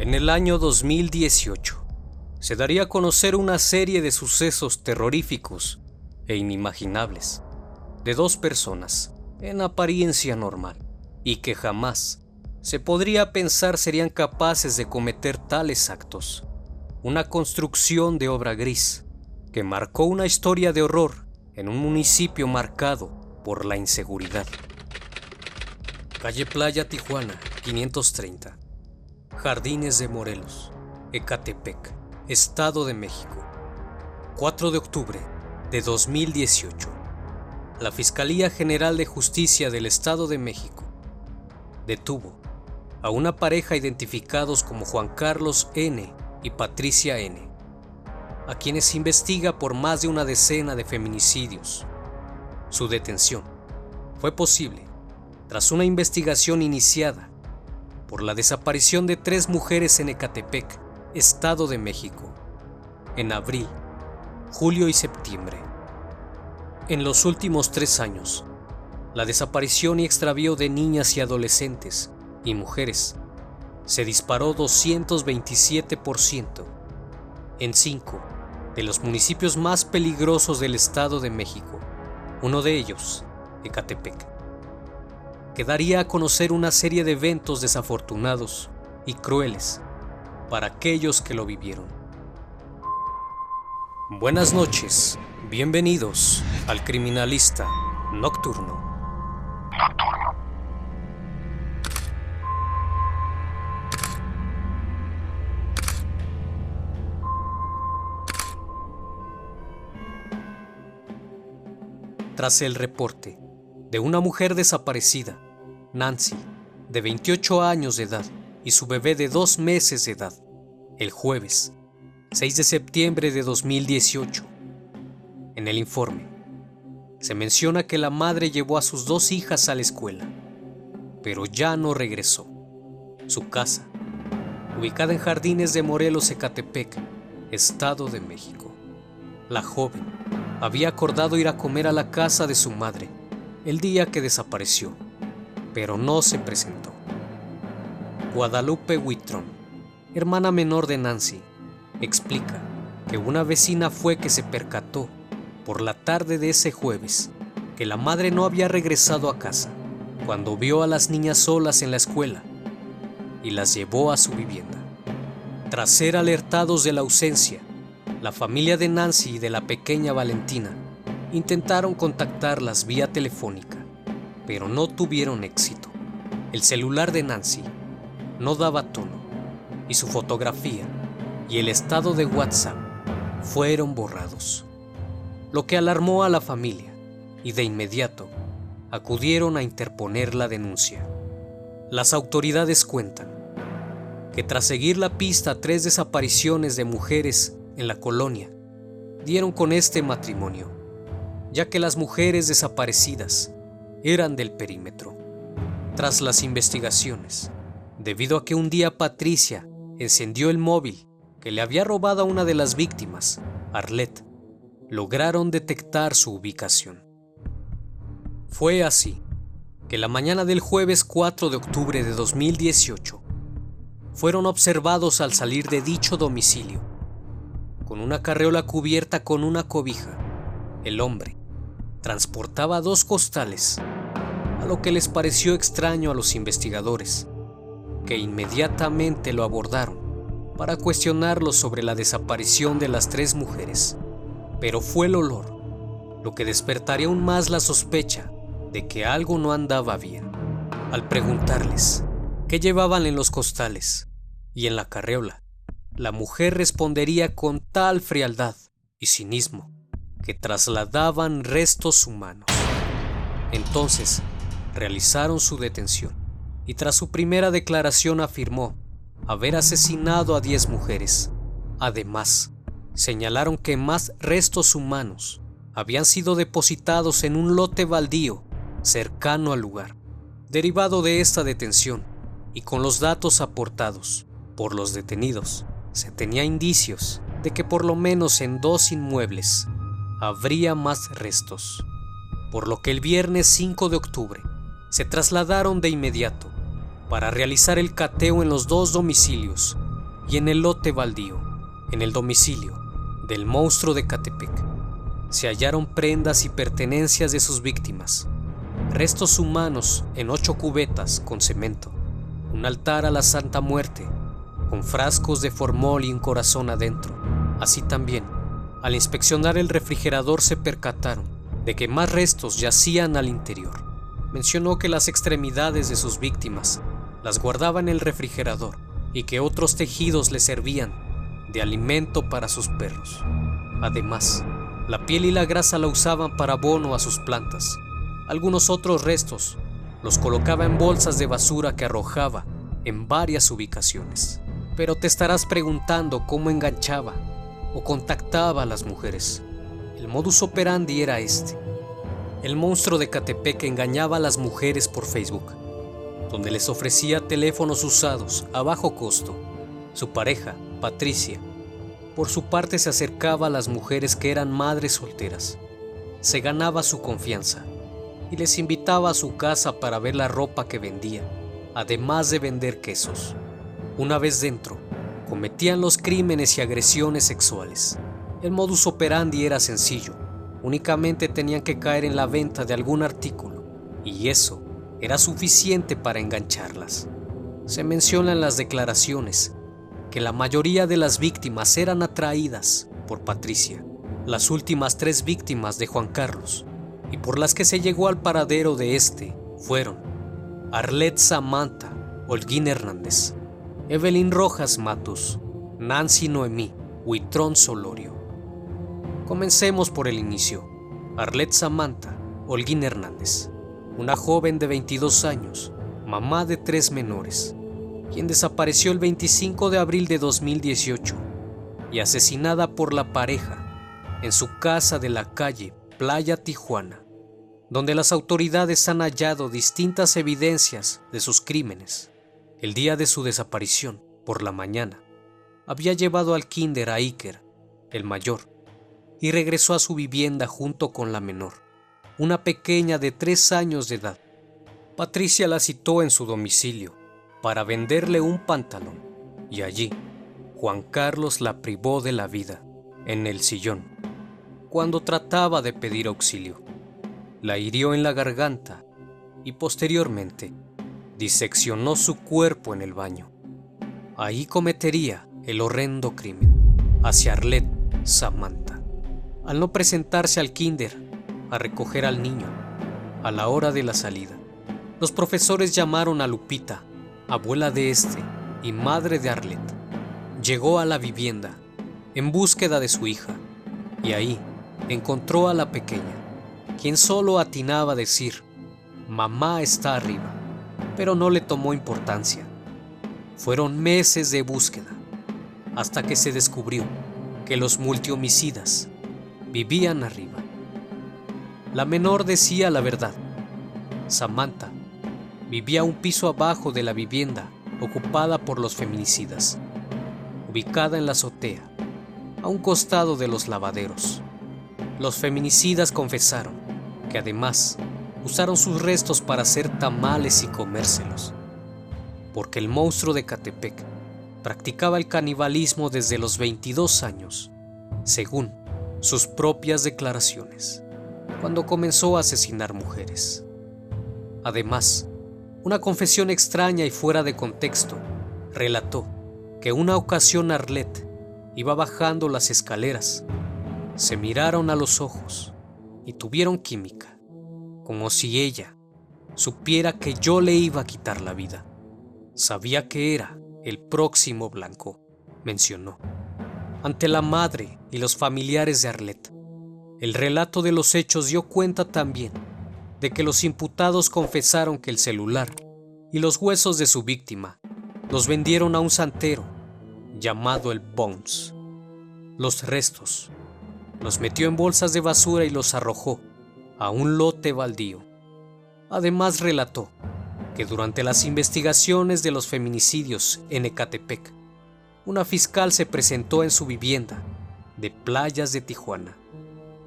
En el año 2018 se daría a conocer una serie de sucesos terroríficos e inimaginables de dos personas en apariencia normal y que jamás se podría pensar serían capaces de cometer tales actos. Una construcción de obra gris que marcó una historia de horror en un municipio marcado por la inseguridad. Calle Playa Tijuana, 530. Jardines de Morelos, Ecatepec, Estado de México. 4 de octubre de 2018. La Fiscalía General de Justicia del Estado de México detuvo a una pareja identificados como Juan Carlos N. y Patricia N., a quienes investiga por más de una decena de feminicidios. Su detención fue posible tras una investigación iniciada por la desaparición de tres mujeres en Ecatepec, Estado de México, en abril, julio y septiembre. En los últimos tres años, la desaparición y extravío de niñas y adolescentes y mujeres se disparó 227% en cinco de los municipios más peligrosos del Estado de México, uno de ellos, Ecatepec que daría a conocer una serie de eventos desafortunados y crueles para aquellos que lo vivieron. Buenas noches, bienvenidos al Criminalista Nocturno. Tras el reporte de una mujer desaparecida, Nancy, de 28 años de edad, y su bebé de dos meses de edad, el jueves 6 de septiembre de 2018. En el informe, se menciona que la madre llevó a sus dos hijas a la escuela, pero ya no regresó. Su casa, ubicada en Jardines de Morelos, Ecatepec, Estado de México. La joven había acordado ir a comer a la casa de su madre el día que desapareció, pero no se presentó. Guadalupe Whitron, hermana menor de Nancy, explica que una vecina fue que se percató por la tarde de ese jueves que la madre no había regresado a casa cuando vio a las niñas solas en la escuela y las llevó a su vivienda. Tras ser alertados de la ausencia, la familia de Nancy y de la pequeña Valentina Intentaron contactarlas vía telefónica, pero no tuvieron éxito. El celular de Nancy no daba tono y su fotografía y el estado de WhatsApp fueron borrados, lo que alarmó a la familia y de inmediato acudieron a interponer la denuncia. Las autoridades cuentan que tras seguir la pista tres desapariciones de mujeres en la colonia, dieron con este matrimonio ya que las mujeres desaparecidas eran del perímetro. Tras las investigaciones, debido a que un día Patricia encendió el móvil que le había robado a una de las víctimas, Arlette, lograron detectar su ubicación. Fue así que la mañana del jueves 4 de octubre de 2018 fueron observados al salir de dicho domicilio, con una carreola cubierta con una cobija, el hombre transportaba dos costales, a lo que les pareció extraño a los investigadores, que inmediatamente lo abordaron para cuestionarlo sobre la desaparición de las tres mujeres. Pero fue el olor lo que despertaría aún más la sospecha de que algo no andaba bien. Al preguntarles qué llevaban en los costales y en la carreola, la mujer respondería con tal frialdad y cinismo que trasladaban restos humanos. Entonces, realizaron su detención y tras su primera declaración afirmó haber asesinado a 10 mujeres. Además, señalaron que más restos humanos habían sido depositados en un lote baldío cercano al lugar. Derivado de esta detención y con los datos aportados por los detenidos, se tenía indicios de que por lo menos en dos inmuebles habría más restos, por lo que el viernes 5 de octubre se trasladaron de inmediato para realizar el cateo en los dos domicilios y en el lote baldío, en el domicilio del monstruo de Catepec, se hallaron prendas y pertenencias de sus víctimas, restos humanos en ocho cubetas con cemento, un altar a la Santa Muerte, con frascos de formol y un corazón adentro. Así también, al inspeccionar el refrigerador se percataron de que más restos yacían al interior. Mencionó que las extremidades de sus víctimas las guardaba en el refrigerador y que otros tejidos le servían de alimento para sus perros. Además, la piel y la grasa la usaban para abono a sus plantas. Algunos otros restos los colocaba en bolsas de basura que arrojaba en varias ubicaciones. Pero te estarás preguntando cómo enganchaba o contactaba a las mujeres. El modus operandi era este. El monstruo de Catepec engañaba a las mujeres por Facebook donde les ofrecía teléfonos usados a bajo costo. Su pareja, Patricia, por su parte se acercaba a las mujeres que eran madres solteras. Se ganaba su confianza y les invitaba a su casa para ver la ropa que vendía, además de vender quesos. Una vez dentro, cometían los crímenes y agresiones sexuales. El modus operandi era sencillo, únicamente tenían que caer en la venta de algún artículo, y eso era suficiente para engancharlas. Se menciona en las declaraciones que la mayoría de las víctimas eran atraídas por Patricia, las últimas tres víctimas de Juan Carlos, y por las que se llegó al paradero de este fueron Arlet Samantha Holguín Hernández, Evelyn Rojas Matus, Nancy Noemí Huitrón Solorio. Comencemos por el inicio. Arlet Samantha Holguín Hernández una joven de 22 años, mamá de tres menores, quien desapareció el 25 de abril de 2018 y asesinada por la pareja en su casa de la calle Playa Tijuana, donde las autoridades han hallado distintas evidencias de sus crímenes. El día de su desaparición, por la mañana, había llevado al kinder a Iker, el mayor, y regresó a su vivienda junto con la menor una pequeña de tres años de edad. Patricia la citó en su domicilio para venderle un pantalón y allí Juan Carlos la privó de la vida en el sillón cuando trataba de pedir auxilio. La hirió en la garganta y posteriormente diseccionó su cuerpo en el baño. Ahí cometería el horrendo crimen hacia Arlet Samantha. Al no presentarse al kinder a recoger al niño a la hora de la salida. Los profesores llamaron a Lupita, abuela de este y madre de Arlet. Llegó a la vivienda en búsqueda de su hija y ahí encontró a la pequeña, quien solo atinaba a decir, mamá está arriba, pero no le tomó importancia. Fueron meses de búsqueda hasta que se descubrió que los multihomicidas vivían arriba. La menor decía la verdad. Samantha vivía un piso abajo de la vivienda ocupada por los feminicidas, ubicada en la azotea, a un costado de los lavaderos. Los feminicidas confesaron que además usaron sus restos para hacer tamales y comérselos, porque el monstruo de Catepec practicaba el canibalismo desde los 22 años, según sus propias declaraciones cuando comenzó a asesinar mujeres. Además, una confesión extraña y fuera de contexto relató que una ocasión Arlette iba bajando las escaleras, se miraron a los ojos y tuvieron química, como si ella supiera que yo le iba a quitar la vida. Sabía que era el próximo blanco, mencionó, ante la madre y los familiares de Arlette. El relato de los hechos dio cuenta también de que los imputados confesaron que el celular y los huesos de su víctima los vendieron a un santero llamado el Bones. Los restos los metió en bolsas de basura y los arrojó a un lote baldío. Además relató que durante las investigaciones de los feminicidios en Ecatepec, una fiscal se presentó en su vivienda de playas de Tijuana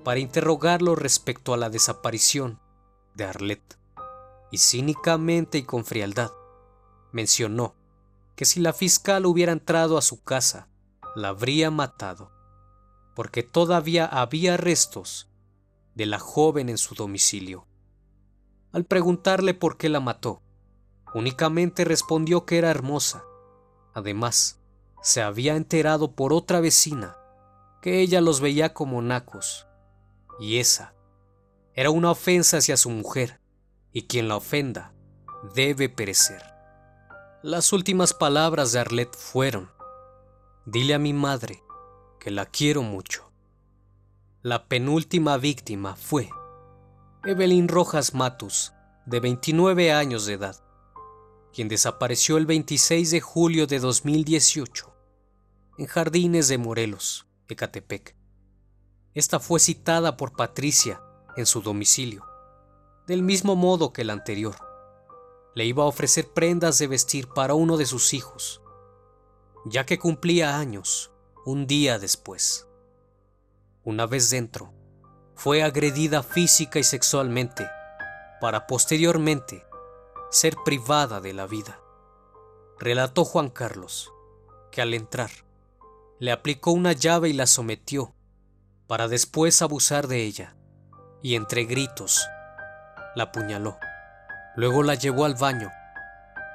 para interrogarlo respecto a la desaparición de Arlette. Y cínicamente y con frialdad mencionó que si la fiscal hubiera entrado a su casa, la habría matado, porque todavía había restos de la joven en su domicilio. Al preguntarle por qué la mató, únicamente respondió que era hermosa. Además, se había enterado por otra vecina que ella los veía como nacos, y esa era una ofensa hacia su mujer, y quien la ofenda debe perecer. Las últimas palabras de Arlette fueron, dile a mi madre que la quiero mucho. La penúltima víctima fue Evelyn Rojas Matus, de 29 años de edad, quien desapareció el 26 de julio de 2018 en Jardines de Morelos, Ecatepec. Esta fue citada por Patricia en su domicilio, del mismo modo que la anterior. Le iba a ofrecer prendas de vestir para uno de sus hijos, ya que cumplía años un día después. Una vez dentro, fue agredida física y sexualmente para posteriormente ser privada de la vida. Relató Juan Carlos que al entrar le aplicó una llave y la sometió para después abusar de ella y entre gritos la apuñaló. Luego la llevó al baño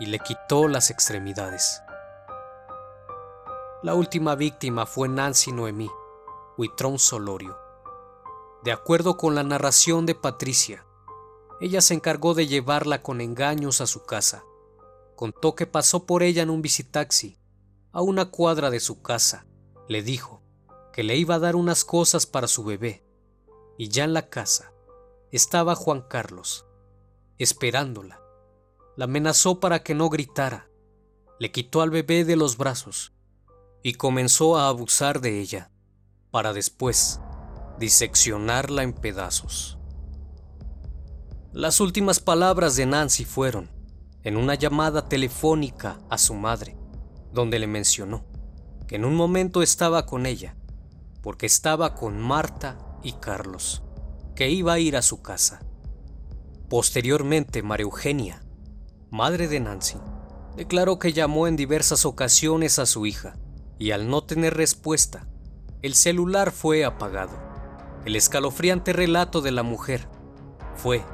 y le quitó las extremidades. La última víctima fue Nancy Noemí Huitrón Solorio. De acuerdo con la narración de Patricia, ella se encargó de llevarla con engaños a su casa. Contó que pasó por ella en un visitaxi a una cuadra de su casa. Le dijo que le iba a dar unas cosas para su bebé. Y ya en la casa estaba Juan Carlos, esperándola. La amenazó para que no gritara. Le quitó al bebé de los brazos y comenzó a abusar de ella para después diseccionarla en pedazos. Las últimas palabras de Nancy fueron en una llamada telefónica a su madre, donde le mencionó que en un momento estaba con ella, porque estaba con Marta y Carlos, que iba a ir a su casa. Posteriormente, María Eugenia, madre de Nancy, declaró que llamó en diversas ocasiones a su hija y al no tener respuesta, el celular fue apagado. El escalofriante relato de la mujer fue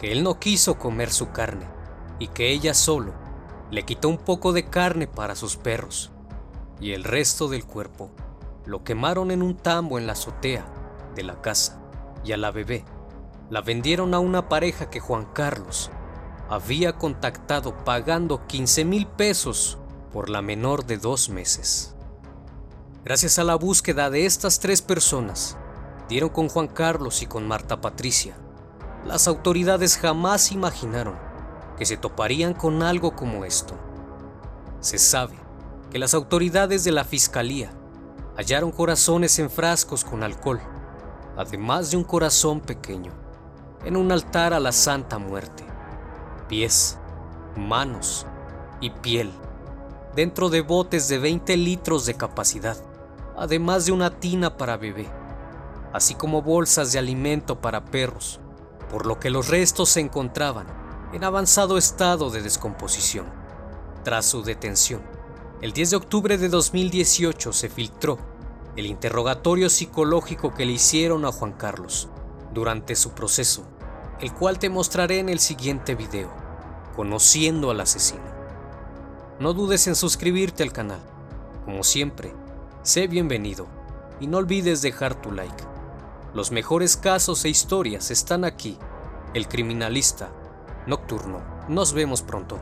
que él no quiso comer su carne y que ella solo le quitó un poco de carne para sus perros y el resto del cuerpo lo quemaron en un tambo en la azotea de la casa y a la bebé la vendieron a una pareja que Juan Carlos había contactado pagando 15 mil pesos por la menor de dos meses. Gracias a la búsqueda de estas tres personas, dieron con Juan Carlos y con Marta Patricia. Las autoridades jamás imaginaron que se toparían con algo como esto. Se sabe que las autoridades de la Fiscalía hallaron corazones en frascos con alcohol, además de un corazón pequeño, en un altar a la Santa Muerte, pies, manos y piel, dentro de botes de 20 litros de capacidad además de una tina para bebé, así como bolsas de alimento para perros, por lo que los restos se encontraban en avanzado estado de descomposición. Tras su detención, el 10 de octubre de 2018 se filtró el interrogatorio psicológico que le hicieron a Juan Carlos durante su proceso, el cual te mostraré en el siguiente video, conociendo al asesino. No dudes en suscribirte al canal. Como siempre, Sé bienvenido y no olvides dejar tu like. Los mejores casos e historias están aquí. El criminalista nocturno. Nos vemos pronto.